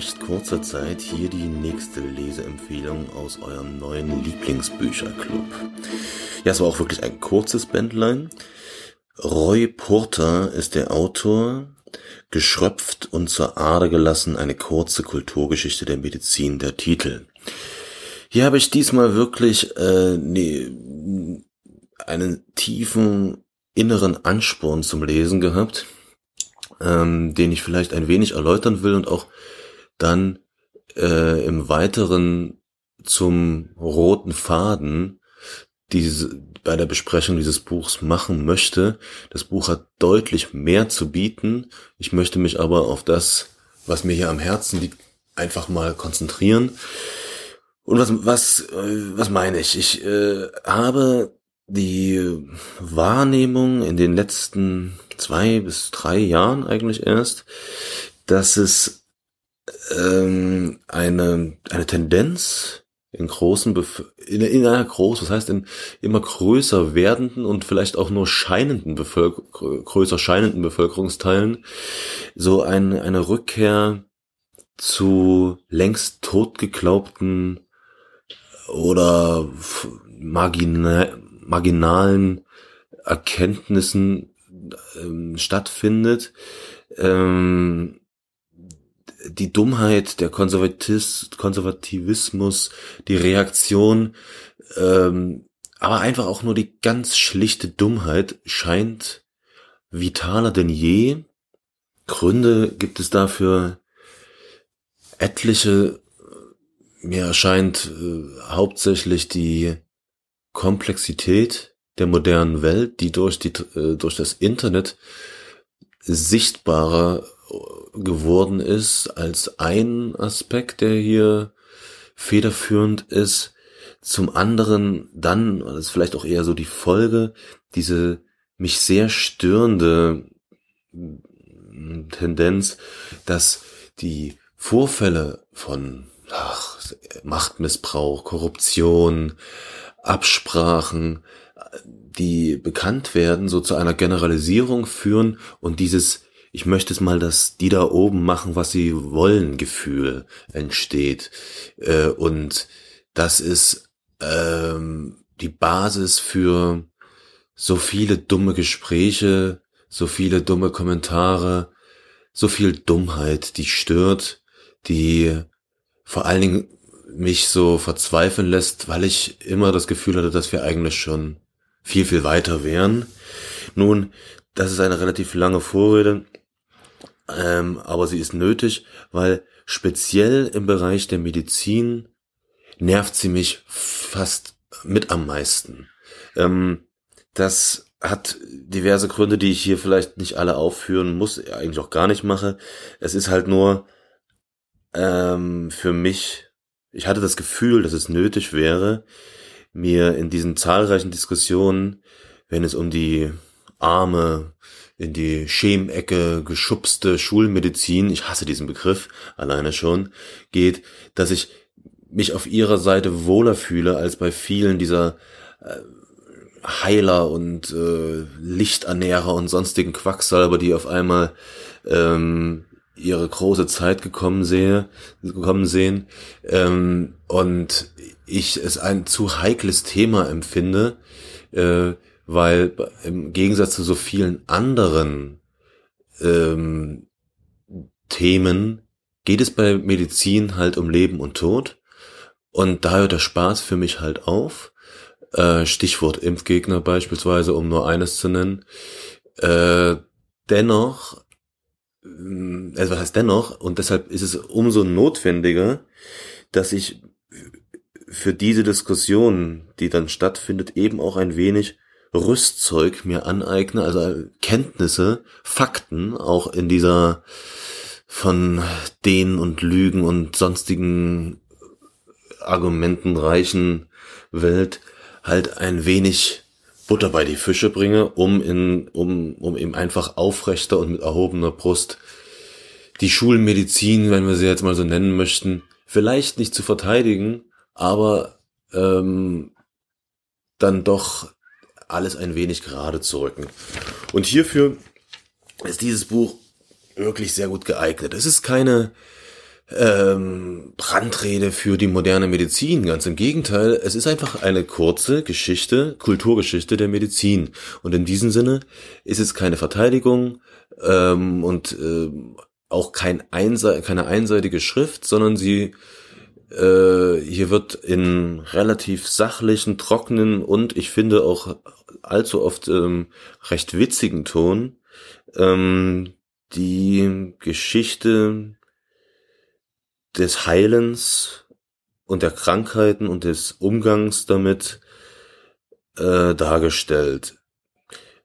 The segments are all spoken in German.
recht kurzer Zeit hier die nächste Leseempfehlung aus eurem neuen Lieblingsbücherclub. Ja, es war auch wirklich ein kurzes Bändlein. Roy Porter ist der Autor. Geschröpft und zur Ader gelassen eine kurze Kulturgeschichte der Medizin, der Titel. Hier habe ich diesmal wirklich äh, nee, einen tiefen inneren Ansporn zum Lesen gehabt ähm, den ich vielleicht ein wenig erläutern will und auch dann äh, im Weiteren zum roten Faden diese, bei der Besprechung dieses Buchs machen möchte. Das Buch hat deutlich mehr zu bieten. Ich möchte mich aber auf das, was mir hier am Herzen liegt, einfach mal konzentrieren. Und was, was, äh, was meine ich? Ich äh, habe die Wahrnehmung in den letzten zwei bis drei Jahren eigentlich erst, dass es ähm, eine, eine Tendenz in großen, Bef in, in einer groß, was heißt in immer größer werdenden und vielleicht auch nur scheinenden Bevölker größer scheinenden Bevölkerungsteilen so ein, eine Rückkehr zu längst totgeglaubten oder marginal, marginalen Erkenntnissen ähm, stattfindet. Ähm, die Dummheit, der Konservatis Konservativismus, die Reaktion, ähm, aber einfach auch nur die ganz schlichte Dummheit scheint vitaler denn je. Gründe gibt es dafür etliche. Mir erscheint äh, hauptsächlich die Komplexität der modernen Welt, die durch die äh, durch das Internet sichtbarer geworden ist als ein Aspekt, der hier federführend ist. Zum anderen dann, das ist vielleicht auch eher so die Folge, diese mich sehr störende Tendenz, dass die Vorfälle von ach, Machtmissbrauch, Korruption, Absprachen, die bekannt werden, so zu einer Generalisierung führen und dieses ich möchte es mal, dass die da oben machen, was sie wollen, Gefühl entsteht. Äh, und das ist ähm, die Basis für so viele dumme Gespräche, so viele dumme Kommentare, so viel Dummheit, die stört, die vor allen Dingen mich so verzweifeln lässt, weil ich immer das Gefühl hatte, dass wir eigentlich schon viel, viel weiter wären. Nun, das ist eine relativ lange Vorrede, ähm, aber sie ist nötig, weil speziell im Bereich der Medizin nervt sie mich fast mit am meisten. Ähm, das hat diverse Gründe, die ich hier vielleicht nicht alle aufführen muss, eigentlich auch gar nicht mache. Es ist halt nur ähm, für mich ich hatte das Gefühl, dass es nötig wäre, mir in diesen zahlreichen Diskussionen, wenn es um die arme, in die Schemecke geschubste Schulmedizin, ich hasse diesen Begriff alleine schon, geht, dass ich mich auf ihrer Seite wohler fühle als bei vielen dieser äh, Heiler und äh, Lichternährer und sonstigen Quacksalber, die auf einmal ähm, ihre große Zeit gekommen sehe, gekommen sehen. Ähm, und ich es ein zu heikles Thema empfinde, äh, weil im Gegensatz zu so vielen anderen ähm, Themen geht es bei Medizin halt um Leben und Tod und da hört der Spaß für mich halt auf. Äh, Stichwort Impfgegner beispielsweise, um nur eines zu nennen. Äh, dennoch also was heißt dennoch, und deshalb ist es umso notwendiger, dass ich für diese Diskussion, die dann stattfindet, eben auch ein wenig Rüstzeug mir aneigne, also Kenntnisse, Fakten auch in dieser von denen und Lügen und sonstigen Argumenten reichen Welt halt ein wenig Butter bei die Fische bringe, um in, um, um eben einfach aufrechter und mit erhobener Brust die Schulmedizin, wenn wir sie jetzt mal so nennen möchten, vielleicht nicht zu verteidigen, aber ähm, dann doch alles ein wenig gerade zu rücken. Und hierfür ist dieses Buch wirklich sehr gut geeignet. Es ist keine ähm, Brandrede für die moderne Medizin. Ganz im Gegenteil, es ist einfach eine kurze Geschichte, Kulturgeschichte der Medizin. Und in diesem Sinne ist es keine Verteidigung ähm, und äh, auch kein einse keine einseitige Schrift, sondern sie äh, hier wird in relativ sachlichen, trockenen und ich finde auch allzu oft ähm, recht witzigen Ton ähm, die Geschichte des Heilens und der Krankheiten und des Umgangs damit äh, dargestellt.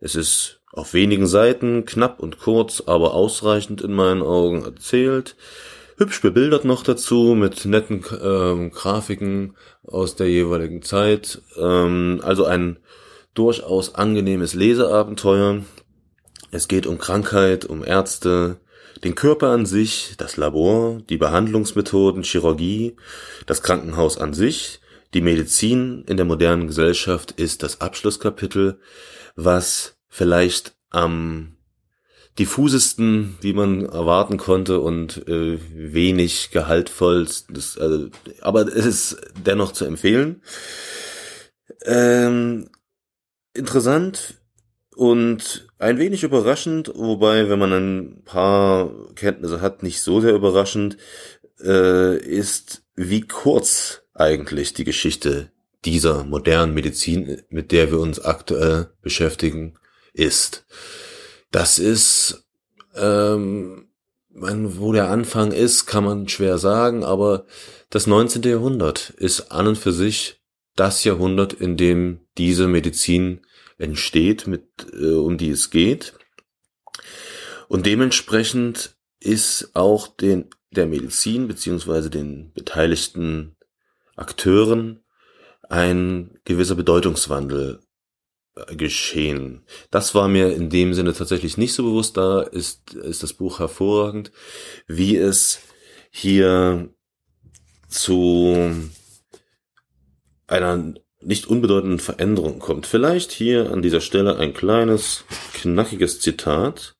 Es ist auf wenigen Seiten, knapp und kurz, aber ausreichend in meinen Augen erzählt. Hübsch bebildert noch dazu mit netten ähm, Grafiken aus der jeweiligen Zeit. Ähm, also ein durchaus angenehmes Leseabenteuer. Es geht um Krankheit, um Ärzte, den Körper an sich, das Labor, die Behandlungsmethoden, Chirurgie, das Krankenhaus an sich, die Medizin in der modernen Gesellschaft ist das Abschlusskapitel, was vielleicht am diffusesten, wie man erwarten konnte und äh, wenig gehaltvoll, das, also, aber es ist dennoch zu empfehlen. Ähm, interessant und ein wenig überraschend, wobei, wenn man ein paar Kenntnisse hat, nicht so sehr überraschend, äh, ist, wie kurz eigentlich die Geschichte dieser modernen Medizin, mit der wir uns aktuell beschäftigen, ist. Das ist, ähm, man, wo der Anfang ist, kann man schwer sagen, aber das 19. Jahrhundert ist an und für sich das Jahrhundert, in dem diese Medizin entsteht, mit, äh, um die es geht. Und dementsprechend ist auch den, der Medizin beziehungsweise den beteiligten Akteuren ein gewisser Bedeutungswandel geschehen. Das war mir in dem Sinne tatsächlich nicht so bewusst. Da ist, ist das Buch hervorragend, wie es hier zu einer nicht unbedeutenden Veränderungen kommt. Vielleicht hier an dieser Stelle ein kleines, knackiges Zitat.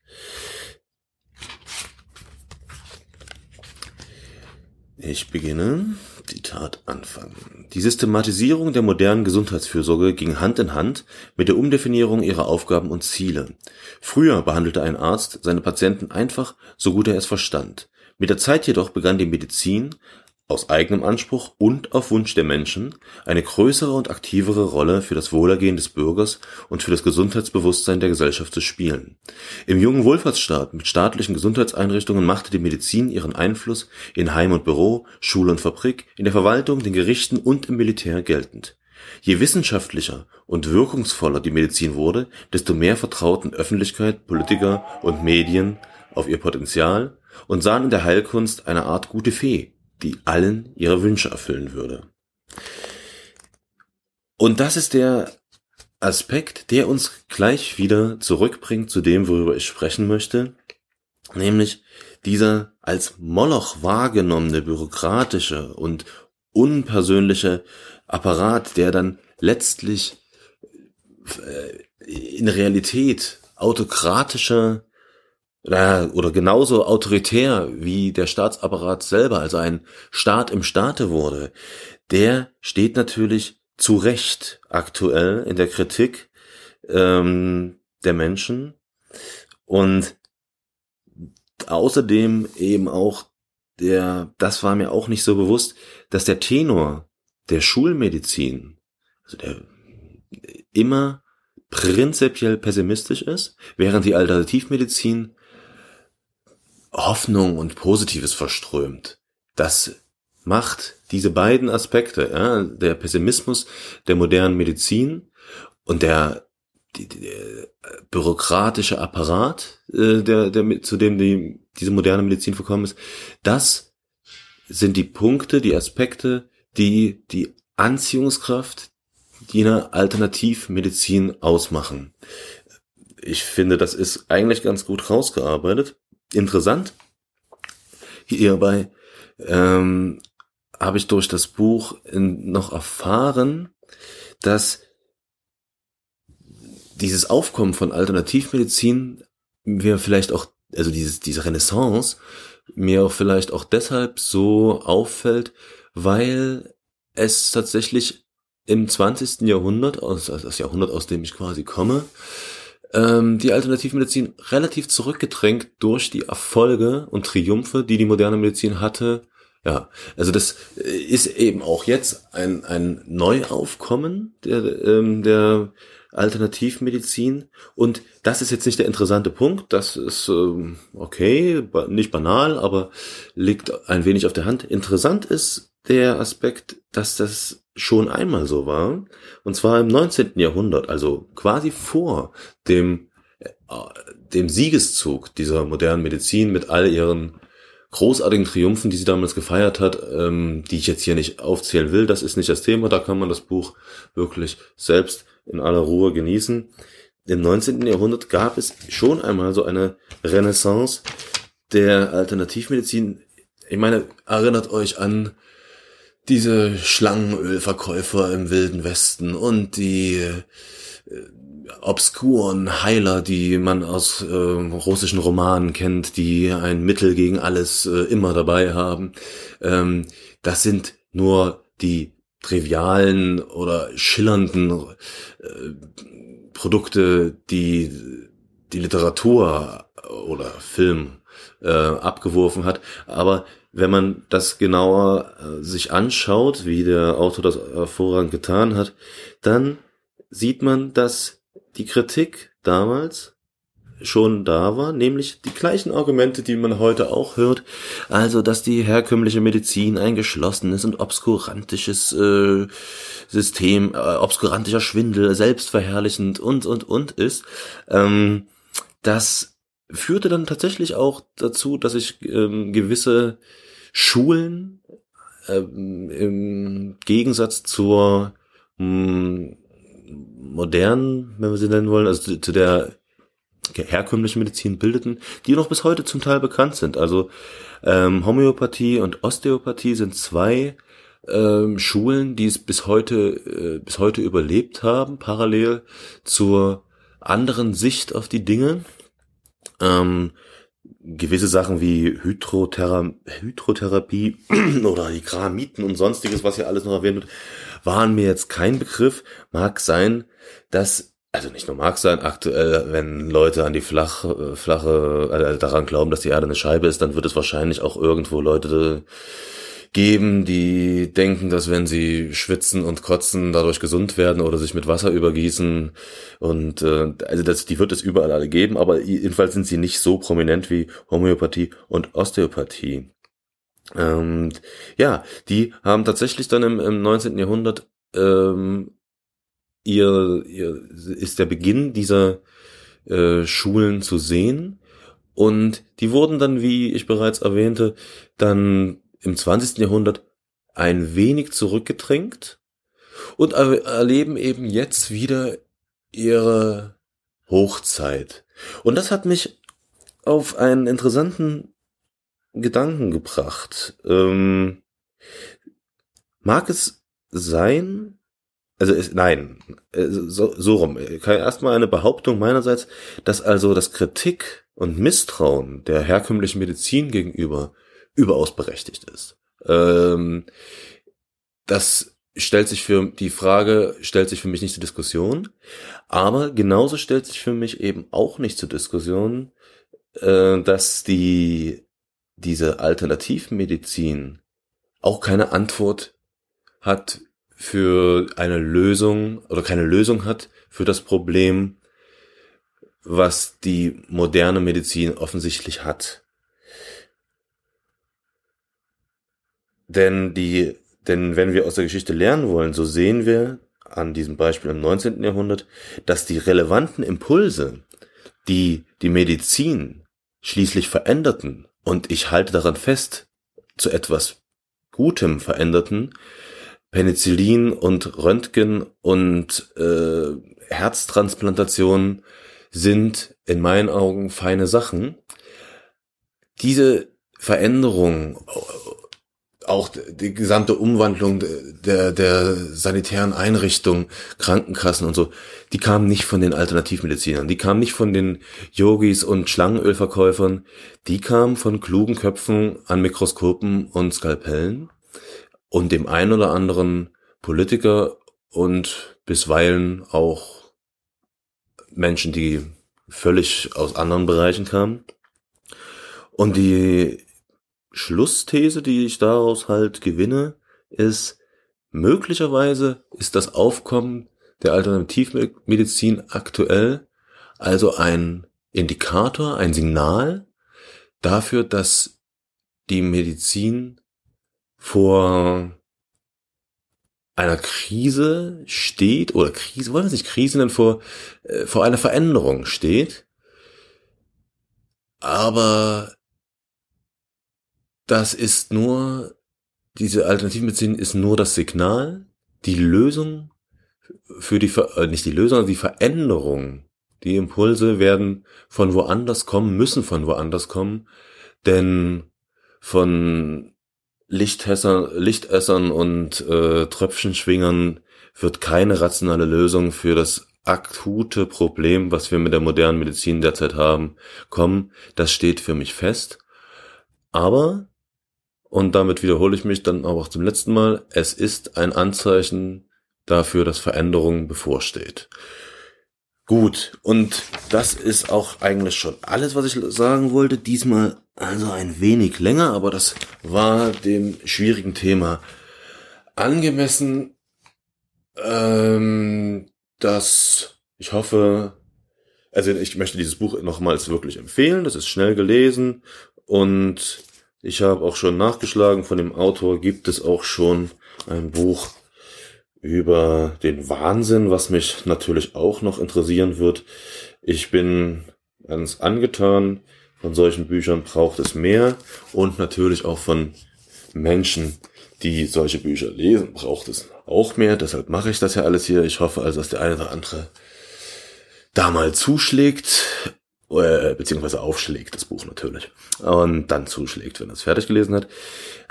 Ich beginne. Zitat Anfang. Die Systematisierung der modernen Gesundheitsfürsorge ging Hand in Hand mit der Umdefinierung ihrer Aufgaben und Ziele. Früher behandelte ein Arzt seine Patienten einfach, so gut er es verstand. Mit der Zeit jedoch begann die Medizin, aus eigenem Anspruch und auf Wunsch der Menschen eine größere und aktivere Rolle für das Wohlergehen des Bürgers und für das Gesundheitsbewusstsein der Gesellschaft zu spielen. Im jungen Wohlfahrtsstaat mit staatlichen Gesundheitseinrichtungen machte die Medizin ihren Einfluss in Heim und Büro, Schule und Fabrik, in der Verwaltung, den Gerichten und im Militär geltend. Je wissenschaftlicher und wirkungsvoller die Medizin wurde, desto mehr vertrauten Öffentlichkeit, Politiker und Medien auf ihr Potenzial und sahen in der Heilkunst eine Art gute Fee, die allen ihre Wünsche erfüllen würde. Und das ist der Aspekt, der uns gleich wieder zurückbringt zu dem, worüber ich sprechen möchte, nämlich dieser als Moloch wahrgenommene bürokratische und unpersönliche Apparat, der dann letztlich äh, in Realität autokratischer oder genauso autoritär wie der Staatsapparat selber, also ein Staat im Staate wurde, der steht natürlich zu Recht aktuell in der Kritik ähm, der Menschen. Und außerdem eben auch der, das war mir auch nicht so bewusst, dass der Tenor der Schulmedizin, also der immer prinzipiell pessimistisch ist, während die Alternativmedizin Hoffnung und Positives verströmt. Das macht diese beiden Aspekte, ja, der Pessimismus der modernen Medizin und der, die, der bürokratische Apparat, äh, der, der, zu dem die, diese moderne Medizin verkommen ist, das sind die Punkte, die Aspekte, die die Anziehungskraft jener Alternativmedizin ausmachen. Ich finde, das ist eigentlich ganz gut rausgearbeitet interessant. Hierbei ähm, habe ich durch das Buch noch erfahren, dass dieses Aufkommen von Alternativmedizin wir vielleicht auch also dieses, diese Renaissance mir auch vielleicht auch deshalb so auffällt, weil es tatsächlich im 20. Jahrhundert, also das Jahrhundert, aus dem ich quasi komme, ähm, die Alternativmedizin relativ zurückgedrängt durch die Erfolge und Triumphe, die die moderne Medizin hatte. Ja, also das ist eben auch jetzt ein, ein Neuaufkommen der, ähm, der Alternativmedizin. Und das ist jetzt nicht der interessante Punkt. Das ist ähm, okay, nicht banal, aber liegt ein wenig auf der Hand. Interessant ist der Aspekt, dass das schon einmal so war. Und zwar im 19. Jahrhundert, also quasi vor dem, äh, dem Siegeszug dieser modernen Medizin mit all ihren großartigen Triumphen, die sie damals gefeiert hat, ähm, die ich jetzt hier nicht aufzählen will. Das ist nicht das Thema. Da kann man das Buch wirklich selbst in aller Ruhe genießen. Im 19. Jahrhundert gab es schon einmal so eine Renaissance der Alternativmedizin. Ich meine, erinnert euch an diese Schlangenölverkäufer im Wilden Westen und die äh, obskuren Heiler, die man aus äh, russischen Romanen kennt, die ein Mittel gegen alles äh, immer dabei haben. Ähm, das sind nur die trivialen oder schillernden äh, Produkte, die die Literatur oder Film äh, abgeworfen hat. Aber wenn man das genauer äh, sich anschaut, wie der Autor das hervorragend getan hat, dann sieht man, dass die Kritik damals schon da war, nämlich die gleichen Argumente, die man heute auch hört, also dass die herkömmliche Medizin ein geschlossenes und obskurantisches äh, System, äh, obskurantischer Schwindel, selbstverherrlichend und und und ist. Ähm, das führte dann tatsächlich auch dazu, dass ich ähm, gewisse Schulen ähm, im Gegensatz zur mh, hm, modernen, wenn wir sie nennen wollen, also zu der herkömmliche Medizin bildeten, die noch bis heute zum Teil bekannt sind. Also ähm, Homöopathie und Osteopathie sind zwei ähm, Schulen, die es bis heute äh, bis heute überlebt haben, parallel zur anderen Sicht auf die Dinge. Ähm, gewisse Sachen wie Hydrothera Hydrotherapie oder die Gramiten und sonstiges, was hier alles noch erwähnt wird, waren mir jetzt kein Begriff. Mag sein, dass also nicht nur mag sein, aktuell, wenn Leute an die flach, äh, flache, äh, daran glauben, dass die Erde eine Scheibe ist, dann wird es wahrscheinlich auch irgendwo Leute geben, die denken, dass wenn sie schwitzen und kotzen, dadurch gesund werden oder sich mit Wasser übergießen und äh, also das, die wird es überall alle geben, aber jedenfalls sind sie nicht so prominent wie Homöopathie und Osteopathie. Und ja, die haben tatsächlich dann im, im 19. Jahrhundert ähm, ihr, ihr ist der Beginn dieser äh, Schulen zu sehen. Und die wurden dann, wie ich bereits erwähnte, dann im 20. Jahrhundert ein wenig zurückgedrängt und erleben eben jetzt wieder ihre Hochzeit. Und das hat mich auf einen interessanten Gedanken gebracht. Ähm, mag es sein, also ist, nein, äh, so, so rum. Erstmal eine Behauptung meinerseits, dass also das Kritik und Misstrauen der herkömmlichen Medizin gegenüber überaus berechtigt ist. Ähm, das stellt sich für die Frage, stellt sich für mich nicht zur Diskussion, aber genauso stellt sich für mich eben auch nicht zur Diskussion, äh, dass die, diese Alternativmedizin auch keine Antwort hat für eine Lösung oder keine Lösung hat für das Problem, was die moderne Medizin offensichtlich hat. Denn die, denn wenn wir aus der Geschichte lernen wollen, so sehen wir an diesem Beispiel im 19. Jahrhundert, dass die relevanten Impulse, die die Medizin schließlich veränderten, und ich halte daran fest, zu etwas Gutem veränderten, Penicillin und Röntgen und äh, Herztransplantation sind in meinen Augen feine Sachen. Diese Veränderung auch die gesamte Umwandlung der, der sanitären Einrichtungen, Krankenkassen und so, die kamen nicht von den Alternativmedizinern, die kamen nicht von den Yogis und Schlangenölverkäufern, die kamen von klugen Köpfen an Mikroskopen und Skalpellen und dem einen oder anderen Politiker und bisweilen auch Menschen, die völlig aus anderen Bereichen kamen. Und die Schlussthese, die ich daraus halt gewinne, ist, möglicherweise ist das Aufkommen der Alternativmedizin aktuell also ein Indikator, ein Signal dafür, dass die Medizin vor einer Krise steht, oder Krise, wollen wir nicht Krise nennen, vor, äh, vor einer Veränderung steht. Aber das ist nur, diese Alternativmedizin ist nur das Signal, die Lösung für die, äh, nicht die Lösung, die Veränderung. Die Impulse werden von woanders kommen, müssen von woanders kommen, denn von Lichthässern, Lichtessern und äh, Tröpfchenschwingern wird keine rationale Lösung für das akute Problem, was wir mit der modernen Medizin derzeit haben, kommen. Das steht für mich fest. Aber und damit wiederhole ich mich dann auch zum letzten Mal. Es ist ein Anzeichen dafür, dass Veränderung bevorsteht. Gut, und das ist auch eigentlich schon alles, was ich sagen wollte. Diesmal also ein wenig länger, aber das war dem schwierigen Thema angemessen. Ähm, dass ich hoffe, also ich möchte dieses Buch nochmals wirklich empfehlen. Das ist schnell gelesen und ich habe auch schon nachgeschlagen, von dem Autor gibt es auch schon ein Buch über den Wahnsinn, was mich natürlich auch noch interessieren wird. Ich bin ganz angetan. Von solchen Büchern braucht es mehr und natürlich auch von Menschen, die solche Bücher lesen, braucht es auch mehr. Deshalb mache ich das ja alles hier. Ich hoffe also, dass der eine oder andere da mal zuschlägt äh, beziehungsweise aufschlägt, das Buch natürlich, und dann zuschlägt, wenn er es fertig gelesen hat.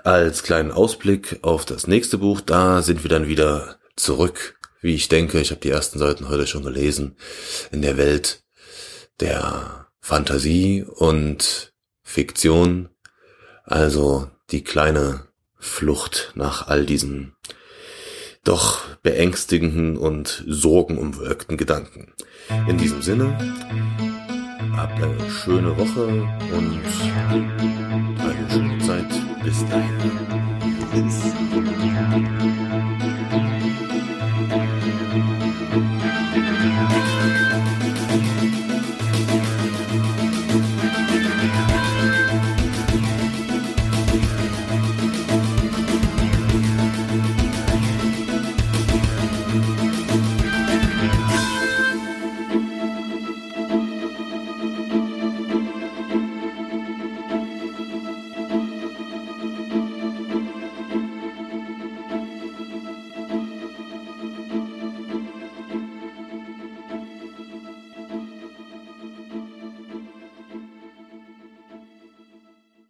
Als kleinen Ausblick auf das nächste Buch, da sind wir dann wieder zurück, wie ich denke, ich habe die ersten Seiten heute schon gelesen, in der Welt der Fantasie und Fiktion, also die kleine Flucht nach all diesen doch beängstigenden und sorgenumwölkten Gedanken. In diesem Sinne, Habt eine schöne Woche und eine schöne Zeit. Bis dahin.